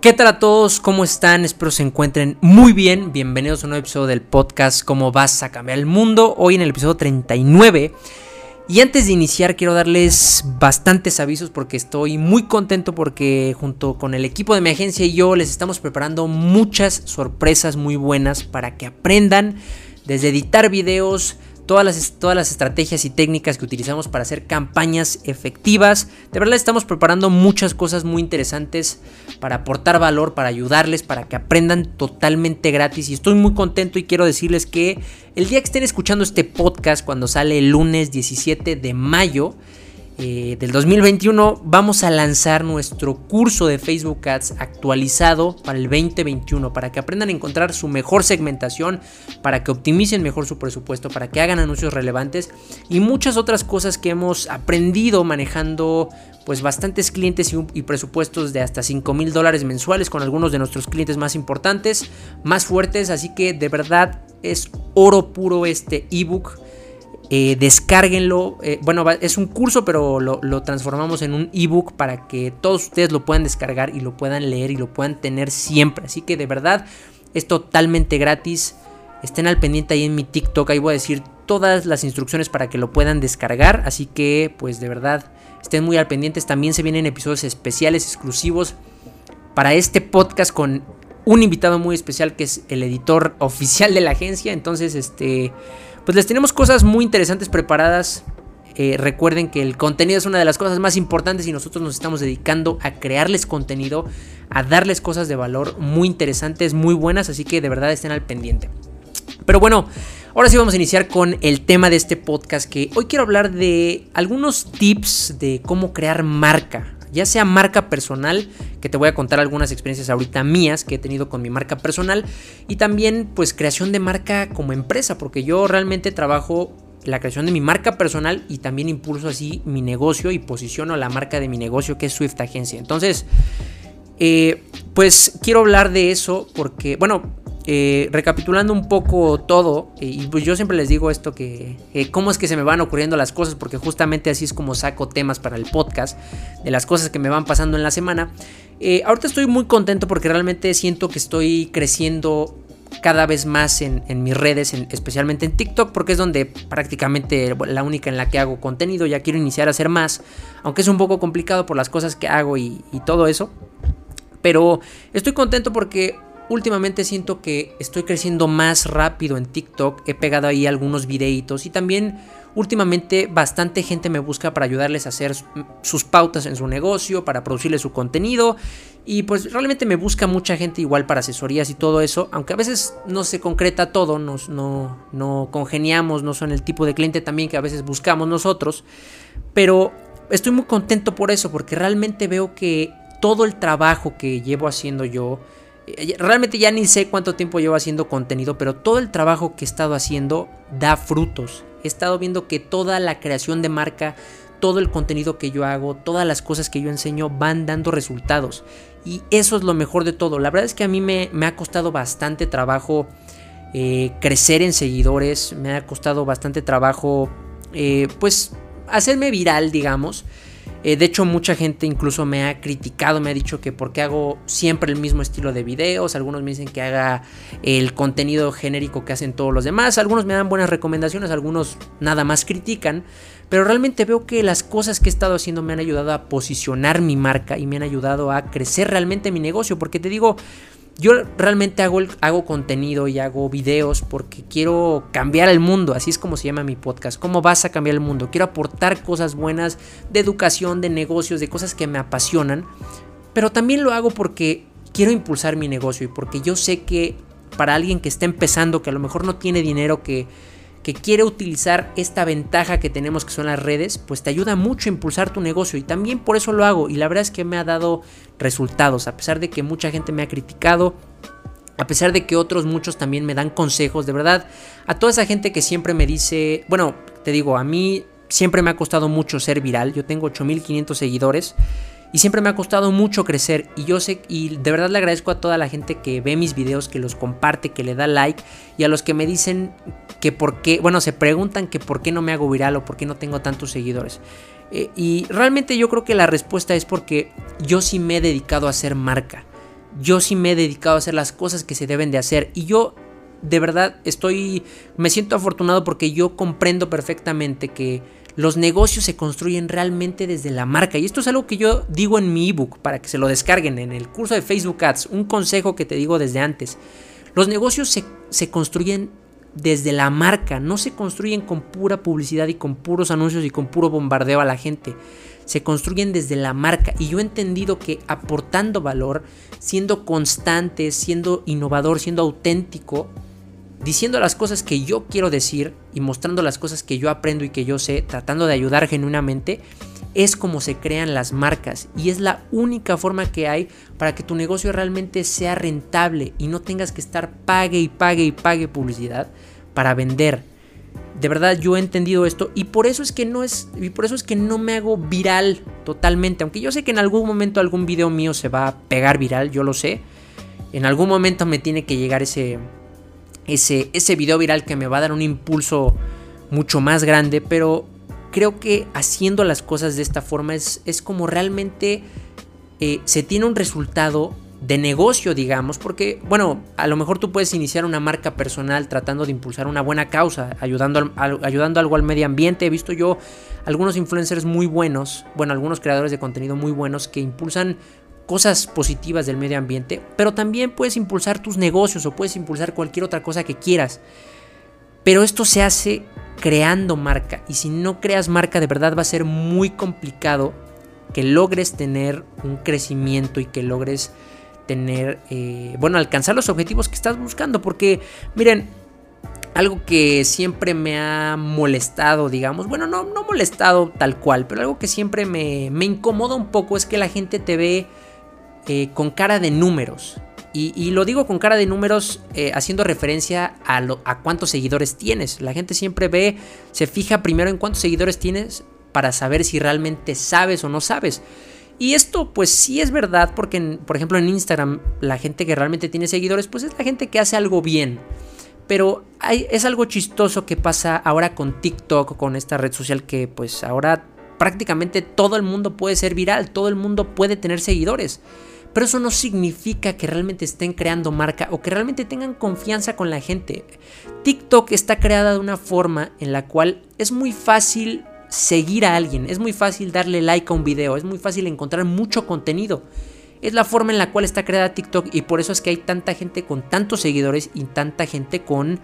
¿Qué tal a todos? ¿Cómo están? Espero se encuentren muy bien. Bienvenidos a un nuevo episodio del podcast ¿Cómo vas a cambiar el mundo? Hoy en el episodio 39. Y antes de iniciar quiero darles bastantes avisos porque estoy muy contento porque junto con el equipo de mi agencia y yo les estamos preparando muchas sorpresas muy buenas para que aprendan desde editar videos, todas las, todas las estrategias y técnicas que utilizamos para hacer campañas efectivas. De verdad estamos preparando muchas cosas muy interesantes para aportar valor, para ayudarles, para que aprendan totalmente gratis. Y estoy muy contento y quiero decirles que el día que estén escuchando este podcast, cuando sale el lunes 17 de mayo, eh, del 2021 vamos a lanzar nuestro curso de Facebook Ads actualizado para el 2021 para que aprendan a encontrar su mejor segmentación, para que optimicen mejor su presupuesto, para que hagan anuncios relevantes y muchas otras cosas que hemos aprendido manejando pues bastantes clientes y, presupuestos de hasta 5 mil dólares mensuales con algunos de nuestros clientes más importantes, más fuertes, así que de verdad es oro puro este ebook eh, descárguenlo. Eh, bueno, es un curso, pero lo, transformamos en un ebook para que todos ustedes lo puedan descargar y lo puedan leer y lo puedan tener siempre. Así que de verdad es totalmente gratis. Estén al pendiente ahí en mi TikTok. Ahí voy a decir todas las instrucciones para que lo puedan descargar. Así que, pues de verdad, estén muy al pendiente. También se vienen episodios especiales, exclusivos para este podcast con un invitado muy especial que es el editor oficial de la agencia. Entonces, este pues les tenemos cosas muy interesantes preparadas. Eh, recuerden que el contenido es una de las cosas más importantes y nosotros nos estamos dedicando a crearles contenido, a darles cosas de valor muy interesantes, muy buenas, así que de verdad estén al pendiente. Pero bueno, ahora sí vamos a iniciar con el tema de este podcast que hoy quiero hablar de algunos tips de cómo crear marca ya sea marca personal, que te voy a contar algunas experiencias ahorita mías que he tenido con mi marca personal, y también pues creación de marca como empresa, porque yo realmente trabajo la creación de mi marca personal y también impulso así mi negocio y posiciono la marca de mi negocio que es Swift Agencia. Entonces, eh, pues quiero hablar de eso porque, bueno, eh, recapitulando un poco todo, eh, y pues yo siempre les digo esto que cómo es que se me van ocurriendo las cosas, porque justamente así es como saco temas para el podcast, de las cosas que me van pasando en la semana. Eh, ahorita estoy muy contento porque realmente siento que estoy creciendo cada vez más en, mis redes, especialmente en TikTok, porque es donde prácticamente la única en la que hago contenido. Ya quiero iniciar a hacer más, aunque es un poco complicado por las cosas que hago y todo eso. Pero estoy contento porque últimamente siento que estoy creciendo más rápido en TikTok. He pegado ahí algunos videitos y también últimamente bastante gente me busca para ayudarles a hacer sus pautas en su negocio, para producirles su contenido. Y pues realmente me busca mucha gente igual para asesorías y todo eso, aunque a veces no se concreta todo, nos, no, no congeniamos, no son el tipo de cliente también que a veces buscamos nosotros. Pero estoy muy contento por eso, porque realmente veo que todo el trabajo que llevo haciendo yo, realmente ya ni sé cuánto tiempo llevo haciendo contenido, pero todo el trabajo que he estado haciendo da frutos. He estado viendo que toda la creación de marca, todo el contenido que yo hago, todas las cosas que yo enseño van dando resultados. Y eso es lo mejor de todo. La verdad es que a mí me, ha costado bastante trabajo eh, crecer en seguidores. Me ha costado bastante trabajo, eh, pues, hacerme viral, digamos. Eh, de hecho, mucha gente incluso me ha criticado, me ha dicho que porque hago siempre el mismo estilo de videos. Algunos me dicen que haga el contenido genérico que hacen todos los demás. Algunos me dan buenas recomendaciones, algunos nada más critican. Pero realmente veo que las cosas que he estado haciendo me han ayudado a posicionar mi marca y me han ayudado a crecer realmente mi negocio. Porque te digo, yo realmente hago, hago contenido y hago videos porque quiero cambiar el mundo, así es como se llama mi podcast. ¿Cómo vas a cambiar el mundo? Quiero aportar cosas buenas de educación, de negocios, de cosas que me apasionan, pero también lo hago porque quiero impulsar mi negocio y porque yo sé que para alguien que está empezando, que a lo mejor no tiene dinero, que que quiere utilizar esta ventaja que tenemos que son las redes, pues te ayuda mucho a impulsar tu negocio y también por eso lo hago. Y la verdad es que me ha dado resultados, a pesar de que mucha gente me ha criticado, a pesar de que otros muchos también me dan consejos, de verdad, a toda esa gente que siempre me dice, bueno, te digo, a mí siempre me ha costado mucho ser viral, yo tengo 8500 seguidores y siempre me ha costado mucho crecer y yo sé y de verdad le agradezco a toda la gente que ve mis videos, que los comparte, que le da like y a los que me dicen que por qué, bueno, se preguntan que por qué no me hago viral o por qué no tengo tantos seguidores. Eh, y realmente yo creo que la respuesta es porque yo sí me he dedicado a hacer marca. yo sí me he dedicado a hacer las cosas que se deben de hacer. Y yo de verdad estoy, me siento afortunado porque yo comprendo perfectamente que los negocios se construyen realmente desde la marca. Y esto es algo que yo digo en mi ebook para que se lo descarguen en el curso de Facebook Ads. Un consejo que te digo desde antes. Los negocios se, se construyen desde la marca, no se construyen con pura publicidad y con puros anuncios y con puro bombardeo a la gente. Se construyen desde la marca y yo he entendido que aportando valor, siendo constante, siendo innovador, siendo auténtico, diciendo las cosas que yo quiero decir y mostrando las cosas que yo aprendo y que yo sé, tratando de ayudar genuinamente, es como se crean las marcas y es la única forma que hay para que tu negocio realmente sea rentable y no tengas que estar pague y pague y pague publicidad para vender. De verdad yo he entendido esto y por eso es que no es y por eso es que no me hago viral totalmente, aunque yo sé que en algún momento algún video mío se va a pegar viral, yo lo sé. En algún momento me tiene que llegar ese ese, ese video viral que me va a dar un impulso mucho más grande, pero creo que haciendo las cosas de esta forma es, es como realmente eh, se tiene un resultado de negocio, digamos, porque, bueno, a lo mejor tú puedes iniciar una marca personal tratando de impulsar una buena causa, ayudando, ayudando algo al medio ambiente. He visto yo algunos influencers muy buenos, bueno, algunos creadores de contenido muy buenos que impulsan cosas positivas del medio ambiente, pero también puedes impulsar tus negocios o puedes impulsar cualquier otra cosa que quieras. Pero esto se hace creando marca y si no creas marca de verdad va a ser muy complicado que logres tener un crecimiento y que logres tener, eh, bueno, alcanzar los objetivos que estás buscando. Porque, miren, algo que siempre me ha molestado, digamos, bueno, no, no molestado tal cual, pero algo que siempre me, me incomoda un poco es que la gente te ve eh, con cara de números. Y, lo digo con cara de números eh, haciendo referencia a, cuántos seguidores tienes. La gente siempre ve, se fija primero en cuántos seguidores tienes para saber si realmente sabes o no sabes. Y esto pues sí es verdad porque, por ejemplo, en Instagram la gente que realmente tiene seguidores pues es la gente que hace algo bien. Pero es algo chistoso que pasa ahora con TikTok, con esta red social que pues ahora prácticamente todo el mundo puede ser viral, todo el mundo puede tener seguidores. Pero eso no significa que realmente estén creando marca o que realmente tengan confianza con la gente. TikTok está creada de una forma en la cual es muy fácil seguir a alguien, es muy fácil darle like a un video, es muy fácil encontrar mucho contenido. Es la forma en la cual está creada TikTok y por eso es que hay tanta gente con tantos seguidores y tanta gente con,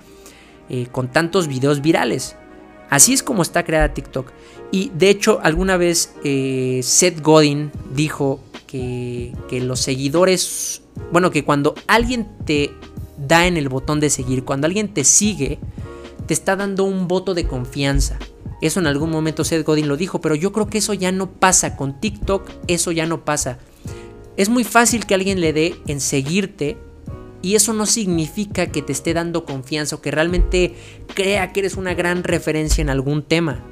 eh, con tantos videos virales. Así es como está creada TikTok. Y de hecho, alguna vez eh, Seth Godin dijo que, los seguidores, bueno, que cuando alguien te da en el botón de seguir, cuando alguien te sigue, te está dando un voto de confianza. Eso en algún momento Seth Godin lo dijo, pero yo creo que eso ya no pasa con TikTok, eso ya no pasa. Es muy fácil que alguien le dé en seguirte y eso no significa que te esté dando confianza o que realmente crea que eres una gran referencia en algún tema.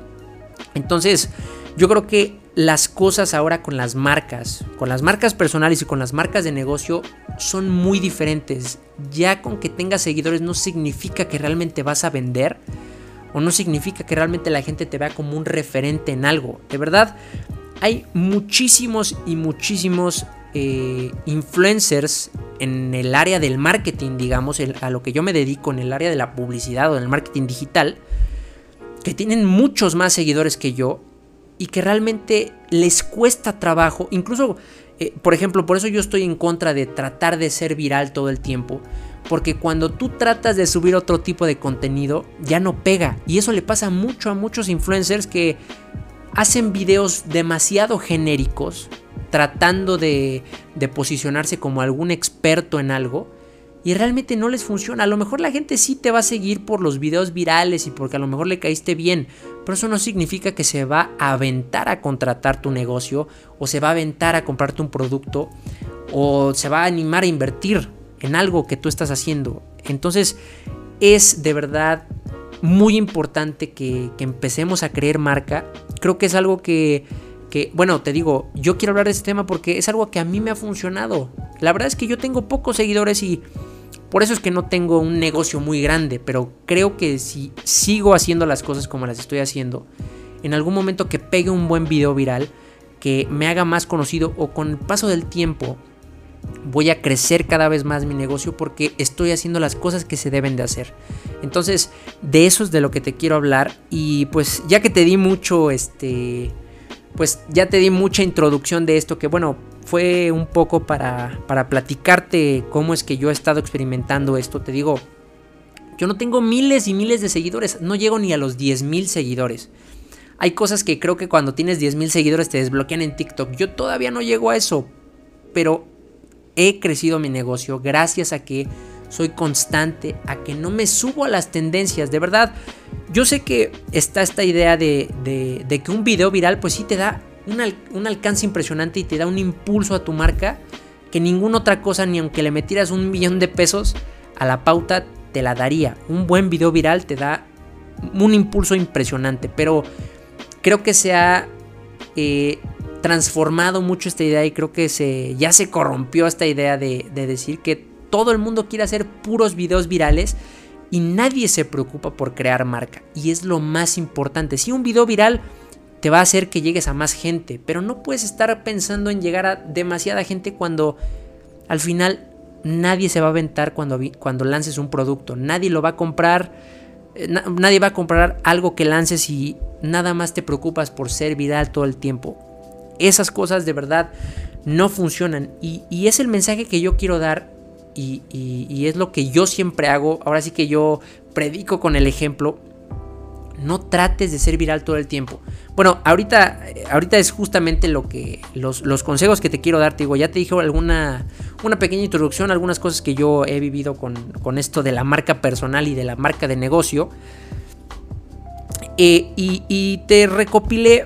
Entonces, yo creo que las cosas ahora con las marcas, con las marcas personales y con las marcas de negocio son muy diferentes. Ya con que tengas seguidores no significa que realmente vas a vender o no significa que realmente la gente te vea como un referente en algo. De verdad, hay muchísimos y muchísimos eh, influencers en el área del marketing, digamos, a lo que yo me dedico, en el área de la publicidad o del marketing digital, que tienen muchos más seguidores que yo y que realmente les cuesta trabajo, incluso, eh, por ejemplo, por eso yo estoy en contra de tratar de ser viral todo el tiempo, porque cuando tú tratas de subir otro tipo de contenido, ya no pega, y eso le pasa mucho a muchos influencers que hacen videos demasiado genéricos, tratando de, de posicionarse como algún experto en algo, y realmente no les funciona. A lo mejor la gente sí te va a seguir por los videos virales y porque a lo mejor le caíste bien, pero eso no significa que se va a aventar a contratar tu negocio o se va a aventar a comprarte un producto o se va a animar a invertir en algo que tú estás haciendo. Entonces es de verdad muy importante que, empecemos a creer marca. Creo que es algo que, que, bueno, te digo, yo quiero hablar de este tema porque es algo que a mí me ha funcionado. La verdad es que yo tengo pocos seguidores y por eso es que no tengo un negocio muy grande, pero creo que si sigo haciendo las cosas como las estoy haciendo, en algún momento que pegue un buen video viral, que me haga más conocido o con el paso del tiempo, voy a crecer cada vez más mi negocio porque estoy haciendo las cosas que se deben de hacer. Entonces, de eso es de lo que te quiero hablar y pues ya que te di mucho este pues ya te di mucha introducción de esto que bueno, fue un poco para para platicarte cómo es que yo he estado experimentando esto, te digo, yo no tengo miles y miles de seguidores, no llego ni a los 10 mil seguidores. Hay cosas que creo que cuando tienes 10 mil seguidores te desbloquean en TikTok. Yo todavía no llego a eso, pero he crecido mi negocio gracias a que soy constante, a que no me subo a las tendencias. De verdad, yo sé que está esta idea de, que un video viral pues sí te da un, alcance impresionante y te da un impulso a tu marca que ninguna otra cosa, ni aunque le metieras un millón de pesos a la pauta, te la daría. Un buen video viral te da un impulso impresionante, pero creo que se ha eh, transformado mucho esta idea y creo que se, ya se corrompió esta idea de, decir que todo el mundo quiere hacer puros videos virales y nadie se preocupa por crear marca. Y es lo más importante. Si un video viral te va a hacer que llegues a más gente, pero no puedes estar pensando en llegar a demasiada gente cuando al final nadie se va a aventar cuando, cuando lances un producto. Nadie lo va a comprar. Eh, nadie va a comprar algo que lances y nada más te preocupas por ser viral todo el tiempo. Esas cosas de verdad no funcionan. Y, es el mensaje que yo quiero dar y, y, es lo que yo siempre hago. Ahora sí que yo predico con el ejemplo. No trates de ser viral todo el tiempo. Bueno, ahorita, ahorita es justamente lo que. Los, los consejos que te quiero dar. Te digo, ya te dije alguna. Una pequeña introducción, algunas cosas que yo he vivido con, con esto de la marca personal y de la marca de negocio. Eh, y, te recopilé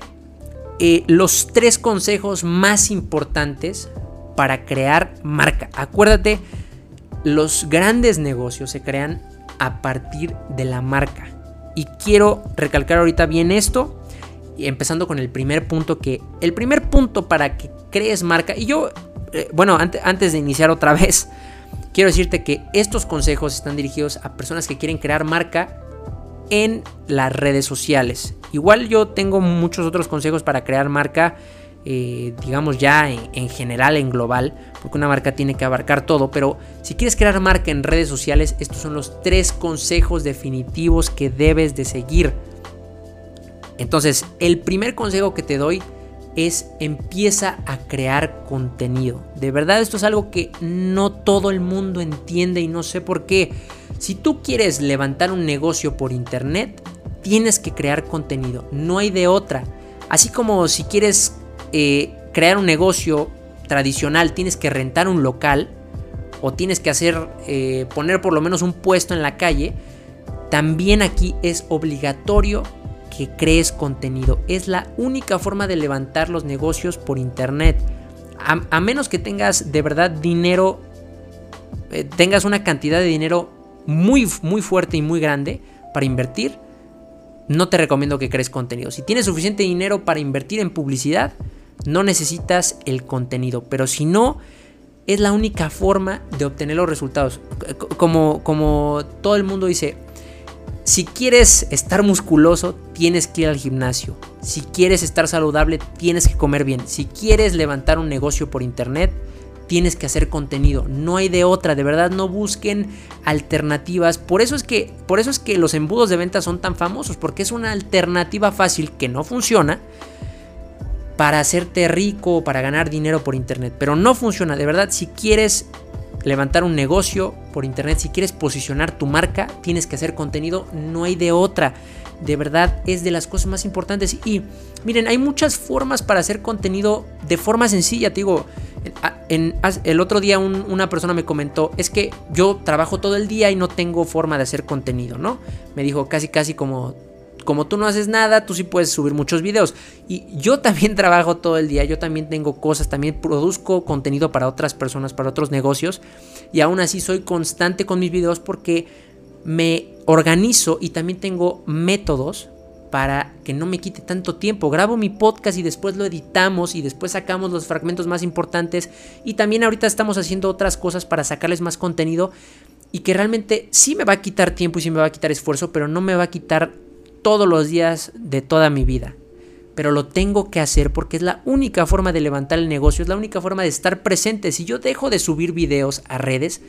eh, los tres consejos más importantes para crear marca. Acuérdate, los grandes negocios se crean a partir de la marca. Y quiero recalcar ahorita bien esto, empezando con el primer punto que el primer punto para que crees marca y yo eh, bueno antes de iniciar otra vez quiero decirte que estos consejos están dirigidos a personas que quieren crear marca en las redes sociales. Igual yo tengo muchos otros consejos para crear marca, eh, digamos ya en, general, en global, porque una marca tiene que abarcar todo, pero si quieres crear marca en redes sociales, estos son los tres consejos definitivos que debes de seguir. Entonces, el primer consejo que te doy es empieza a crear contenido. De verdad esto es algo que no todo el mundo entiende y no sé por qué. Si tú quieres levantar un negocio por internet, tienes que crear contenido, no hay de otra. Así como si quieres eh, crear un negocio tradicional, tienes que rentar un local o tienes que hacer, eh, poner por lo menos un puesto en la calle, también aquí es obligatorio que crees contenido. Es la única forma de levantar los negocios por internet. A, menos que tengas de verdad dinero, eh, tengas una cantidad de dinero muy, muy fuerte y muy grande para invertir, no te recomiendo que crees contenido. Si tienes suficiente dinero para invertir en publicidad, no necesitas el contenido. Pero si no, es la única forma de obtener los resultados. Como, como todo el mundo dice, si quieres estar musculoso, tienes que ir al gimnasio. Si quieres estar saludable, tienes que comer bien. Si quieres levantar un negocio por internet, tienes que hacer contenido. No hay de otra, de verdad no busquen alternativas. Por eso es que por eso es que los embudos de venta son tan famosos porque es una alternativa fácil que no funciona para hacerte rico o para ganar dinero por internet, pero no funciona, de verdad, si quieres levantar un negocio por internet, si quieres posicionar tu marca, tienes que hacer contenido, no hay de otra. De verdad es de las cosas más importantes y miren, hay muchas formas para hacer contenido de forma sencilla, te digo, el otro día una persona me comentó, es que yo trabajo todo el día y no tengo forma de hacer contenido, ¿no? Me dijo casi casi como, como tú no haces nada, tú sí puedes subir muchos videos. Y yo también trabajo todo el día, yo también tengo cosas, también produzco contenido para otras personas, para otros negocios. Y aún así soy constante con mis videos porque me organizo y también tengo métodos para que no me quite tanto tiempo. Grabo mi podcast y después lo editamos y después sacamos los fragmentos más importantes y también ahorita estamos haciendo otras cosas para sacarles más contenido y que realmente sí me va a quitar tiempo y sí me va a quitar esfuerzo, pero no me va a quitar todos los días de toda mi vida. pero lo tengo que hacer porque es la única forma de levantar el negocio, es la única forma de estar presente. Si yo dejo de subir videos a redes,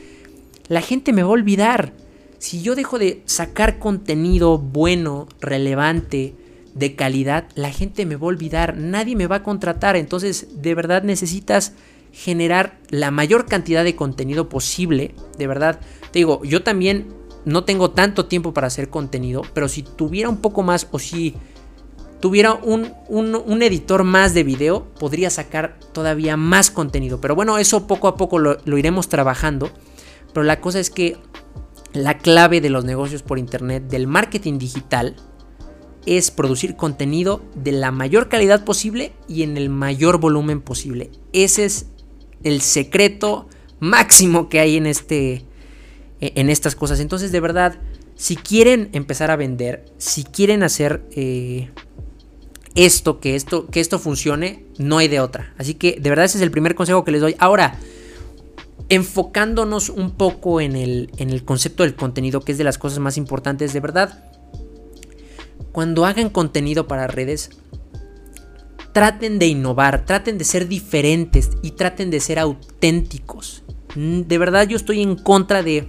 la gente me va a olvidar. Si yo dejo de sacar contenido bueno, relevante, de calidad, la gente me va a olvidar, nadie me va a contratar. Entonces, de verdad necesitas generar la mayor cantidad de contenido posible. De verdad, te digo, yo también no tengo tanto tiempo para hacer contenido, pero si tuviera un poco más o si tuviera un, editor más de video, podría sacar todavía más contenido. Pero bueno, eso poco a poco lo, lo iremos trabajando. Pero la cosa es que la clave de los negocios por internet, del marketing digital, es producir contenido de la mayor calidad posible y en el mayor volumen posible. Ese es el secreto máximo que hay en este en estas cosas. Entonces, de verdad, si quieren empezar a vender, si quieren hacer eh, esto, que esto, que esto funcione, no hay de otra. Así que, de verdad, ese es el primer consejo que les doy. Ahora, enfocándonos un poco en el, en el concepto del contenido, que es de las cosas más importantes, de verdad, cuando hagan contenido para redes, traten de innovar, traten de ser diferentes y traten de ser auténticos. De verdad yo estoy en contra de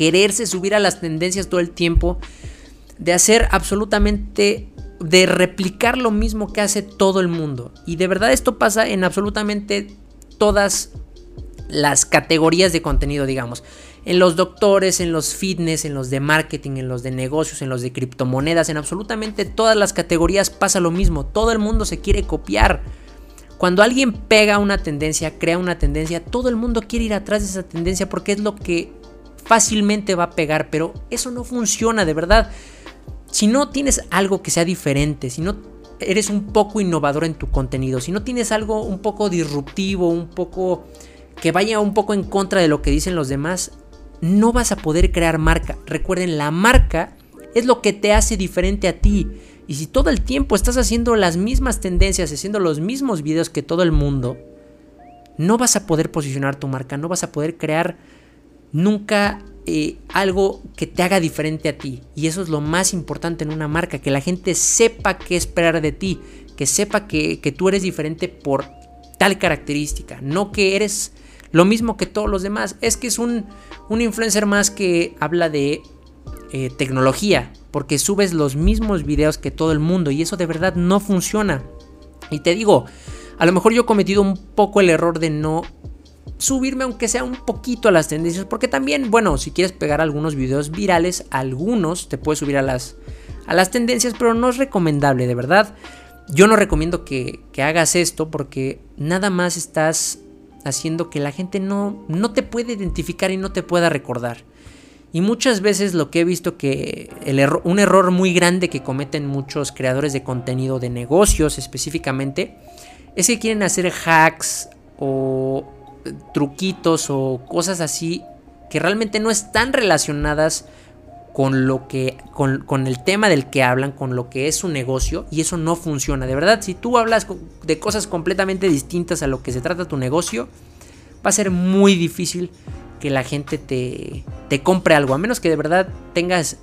quererse subir a las tendencias todo el tiempo, de hacer absolutamente, de replicar lo mismo que hace todo el mundo. Y de verdad esto pasa en absolutamente todas las categorías de contenido, digamos. En los doctores, en los fitness, en los de marketing, en los de negocios, en los de criptomonedas, en absolutamente todas las categorías pasa lo mismo. Todo el mundo se quiere copiar. Cuando alguien pega una tendencia, crea una tendencia, todo el mundo quiere ir atrás de esa tendencia porque es lo que fácilmente va a pegar, pero eso no funciona de verdad. Si no tienes algo que sea diferente, si no eres un poco innovador en tu contenido, si no tienes algo un poco disruptivo, un poco que vaya un poco en contra de lo que dicen los demás, no vas a poder crear marca. Recuerden, la marca es lo que te hace diferente a ti. Y si todo el tiempo estás haciendo las mismas tendencias, haciendo los mismos videos que todo el mundo, no vas a poder posicionar tu marca, no vas a poder crear nunca eh, algo que te haga diferente a ti. Y eso es lo más importante en una marca, que la gente sepa qué esperar de ti, que sepa que, que tú eres diferente por tal característica, no que eres lo mismo que todos los demás. Es que es un, un influencer más que habla de eh, tecnología, porque subes los mismos videos que todo el mundo y eso de verdad no funciona. Y te digo, a lo mejor yo he cometido un poco el error de no subirme aunque sea un poquito a las tendencias, porque también, bueno, si quieres pegar algunos videos virales, algunos te puedes subir a las, a las tendencias, pero no es recomendable, de verdad. Yo no recomiendo que, que hagas esto porque nada más estás haciendo que la gente no, no te pueda identificar y no te pueda recordar. Y muchas veces lo que he visto que el un error muy grande que cometen muchos creadores de contenido de negocios específicamente es que quieren hacer hacks o truquitos o cosas así que realmente no están relacionadas con lo que con, con, el tema del que hablan, con lo que es su negocio y eso no funciona. De verdad, si tú hablas de cosas completamente distintas a lo que se trata tu negocio, va a ser muy difícil que la gente te, te compre algo. A menos que de verdad tengas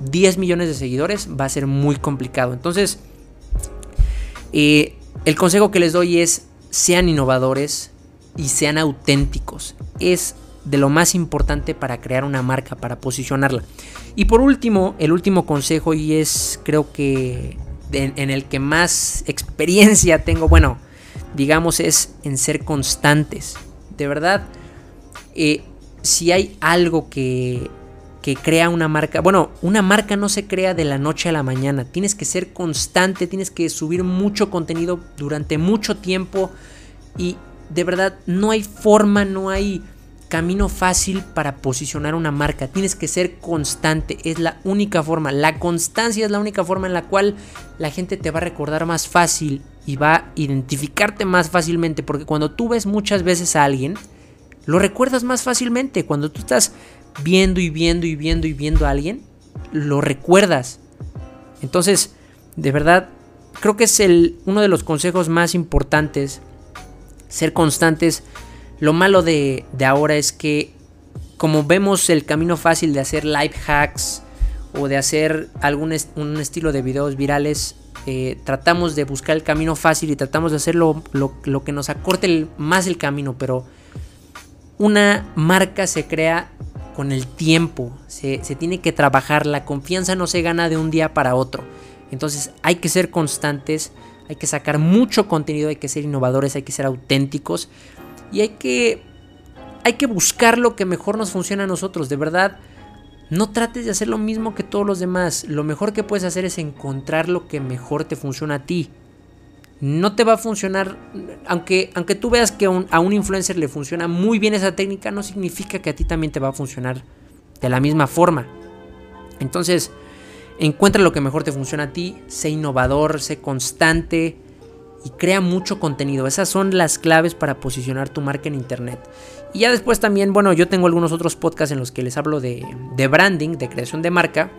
10 millones de seguidores, va a ser muy complicado. Entonces, eh, el consejo que les doy es sean innovadores y sean auténticos. Es de lo más importante para crear una marca, para posicionarla. Y por último, el último consejo y es creo que en, el que más experiencia tengo, bueno, digamos es en ser constantes. De verdad, eh, si hay algo que, que crea una marca, bueno, una marca no se crea de la noche a la mañana, tienes que ser constante, tienes que subir mucho contenido durante mucho tiempo y de verdad no hay forma, no hay camino fácil para posicionar una marca. Tienes que ser constante, es la única forma. La constancia es la única forma en la cual la gente te va a recordar más fácil y va a identificarte más fácilmente. Porque cuando tú ves muchas veces a alguien, lo recuerdas más fácilmente. Cuando tú estás viendo y viendo y viendo y viendo a alguien, lo recuerdas. Entonces, de verdad, creo que es uno de los consejos más importantes. Ser constantes. Lo malo de, ahora es que como vemos el camino fácil de hacer live hacks o de hacer algún un estilo de videos virales, eh, tratamos de buscar el camino fácil y tratamos de hacer lo, que nos acorte más el camino, pero una marca se crea con el tiempo, se, se tiene que trabajar, la confianza no se gana de un día para otro. Entonces hay que ser constantes, hay que sacar mucho contenido, hay que ser innovadores, hay que ser auténticos y hay que, hay que buscar lo que mejor nos funciona a nosotros. De verdad, no trates de hacer lo mismo que todos los demás. Lo mejor que puedes hacer es encontrar lo que mejor te funciona a ti. No te va a funcionar, aunque, aunque tú veas que a un influencer le funciona muy bien esa técnica, no significa que a ti también te va a funcionar de la misma forma. Entonces, encuentra lo que mejor te funciona a ti, sé innovador, sé constante, y crea mucho contenido. Esas son las claves para posicionar tu marca en Internet. Y ya después también, bueno, yo tengo algunos otros podcasts en los que les hablo de, branding, de creación de marca.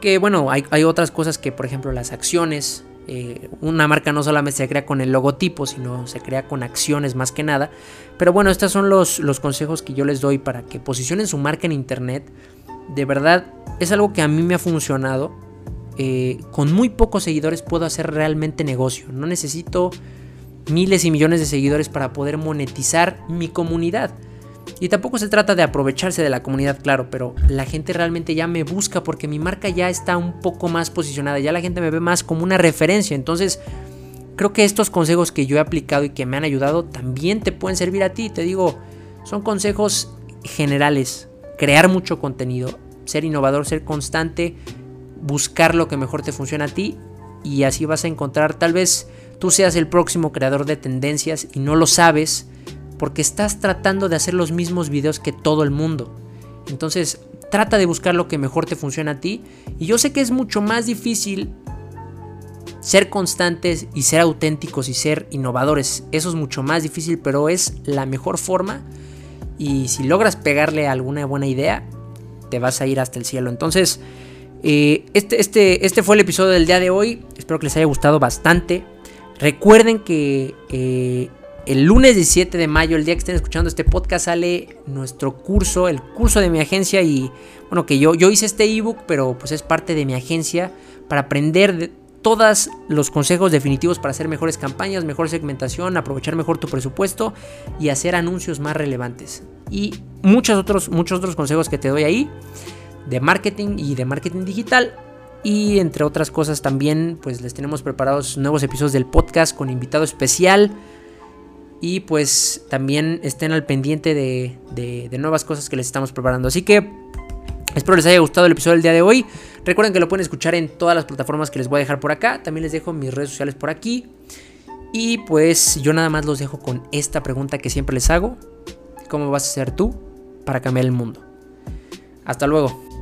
Que bueno, hay, otras cosas que, por ejemplo, las acciones. Eh, una marca no solamente se crea con el logotipo, sino se crea con acciones más que nada. Pero bueno, estos son los, los consejos que yo les doy para que posicionen su marca en Internet. De verdad, es algo que a mí me ha funcionado eh, con muy pocos seguidores puedo hacer realmente negocio. No necesito miles y millones de seguidores para poder monetizar mi comunidad. Y tampoco se trata de aprovecharse de la comunidad, claro, pero la gente realmente ya me busca porque mi marca ya está un poco más posicionada, ya la gente me ve más como una referencia. Entonces, creo que estos consejos que yo he aplicado y que me han ayudado también te pueden servir a ti. Te digo, son consejos generales. Crear mucho contenido, ser innovador, ser constante, buscar lo que mejor te funciona a ti y así vas a encontrar, tal vez tú seas el próximo creador de tendencias y no lo sabes porque estás tratando de hacer los mismos videos que todo el mundo. Entonces, trata de buscar lo que mejor te funciona a ti y yo sé que es mucho más difícil ser constantes y ser auténticos y ser innovadores. Eso es mucho más difícil, pero es la mejor forma y si logras pegarle alguna buena idea, te vas a ir hasta el cielo. Entonces, eh, este, este, este fue el episodio del día de hoy. Espero que les haya gustado bastante. Recuerden que eh, el lunes 17 de mayo, el día que estén escuchando este podcast, sale nuestro curso, el curso de mi agencia. Y bueno, que yo, yo hice este ebook, pero pues es parte de mi agencia para aprender de todos los consejos definitivos para hacer mejores campañas, mejor segmentación, aprovechar mejor tu presupuesto y hacer anuncios más relevantes. Y muchos otros, muchos otros consejos que te doy ahí de marketing y de marketing digital. Y entre otras cosas también, pues les tenemos preparados nuevos episodios del podcast con invitado especial. Y pues también estén al pendiente de, de, nuevas cosas que les estamos preparando. Así que espero les haya gustado el episodio del día de hoy. Recuerden que lo pueden escuchar en todas las plataformas que les voy a dejar por acá. También les dejo mis redes sociales por aquí. Y pues yo nada más los dejo con esta pregunta que siempre les hago. ¿Cómo vas a ser tú para cambiar el mundo? Hasta luego.